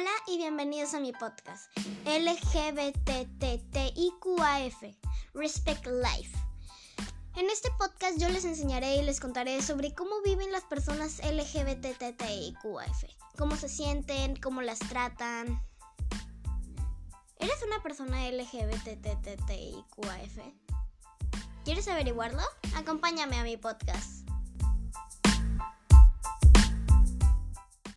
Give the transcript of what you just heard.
Hola y bienvenidos a mi podcast LGBTTIQAF Respect Life. En este podcast yo les enseñaré y les contaré sobre cómo viven las personas LGBTTIQAF, cómo se sienten, cómo las tratan. ¿Eres una persona LGBTTIQAF? ¿Quieres averiguarlo? Acompáñame a mi podcast.